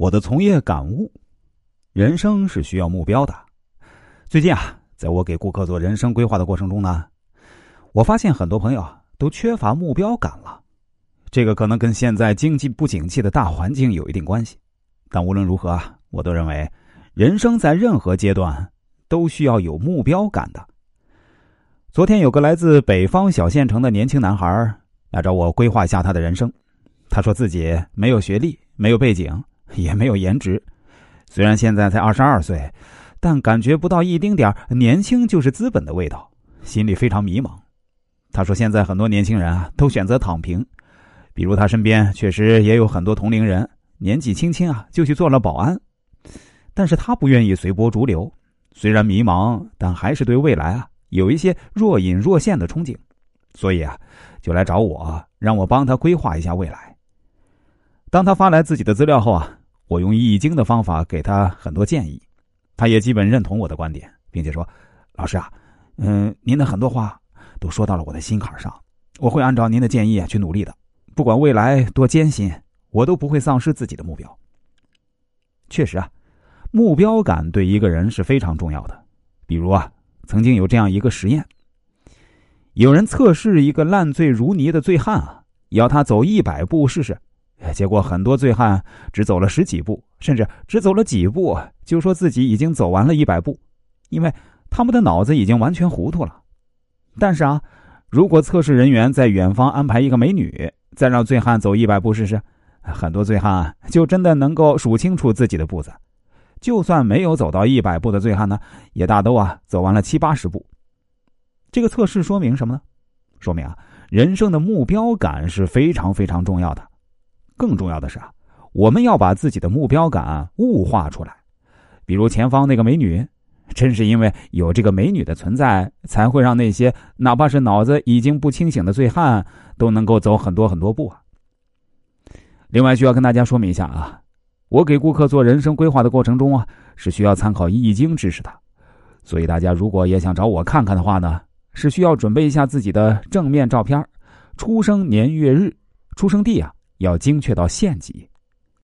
我的从业感悟：人生是需要目标的。最近啊，在我给顾客做人生规划的过程中呢，我发现很多朋友都缺乏目标感了。这个可能跟现在经济不景气的大环境有一定关系，但无论如何啊，我都认为人生在任何阶段都需要有目标感的。昨天有个来自北方小县城的年轻男孩来找我规划一下他的人生，他说自己没有学历，没有背景。也没有颜值，虽然现在才二十二岁，但感觉不到一丁点年轻就是资本的味道，心里非常迷茫。他说：“现在很多年轻人啊，都选择躺平，比如他身边确实也有很多同龄人，年纪轻轻啊就去做了保安，但是他不愿意随波逐流，虽然迷茫，但还是对未来啊有一些若隐若现的憧憬，所以啊，就来找我，让我帮他规划一下未来。当他发来自己的资料后啊。”我用易经的方法给他很多建议，他也基本认同我的观点，并且说：“老师啊，嗯，您的很多话都说到了我的心坎上，我会按照您的建议去努力的。不管未来多艰辛，我都不会丧失自己的目标。”确实啊，目标感对一个人是非常重要的。比如啊，曾经有这样一个实验，有人测试一个烂醉如泥的醉汉啊，要他走一百步试试。结果很多醉汉只走了十几步，甚至只走了几步，就说自己已经走完了一百步，因为他们的脑子已经完全糊涂了。但是啊，如果测试人员在远方安排一个美女，再让醉汉走一百步试试，很多醉汉就真的能够数清楚自己的步子。就算没有走到一百步的醉汉呢，也大都啊走完了七八十步。这个测试说明什么呢？说明啊，人生的目标感是非常非常重要的。更重要的是啊，我们要把自己的目标感物化出来。比如前方那个美女，正是因为有这个美女的存在，才会让那些哪怕是脑子已经不清醒的醉汉都能够走很多很多步啊。另外需要跟大家说明一下啊，我给顾客做人生规划的过程中啊，是需要参考易经知识的，所以大家如果也想找我看看的话呢，是需要准备一下自己的正面照片，出生年月日，出生地啊。要精确到县级。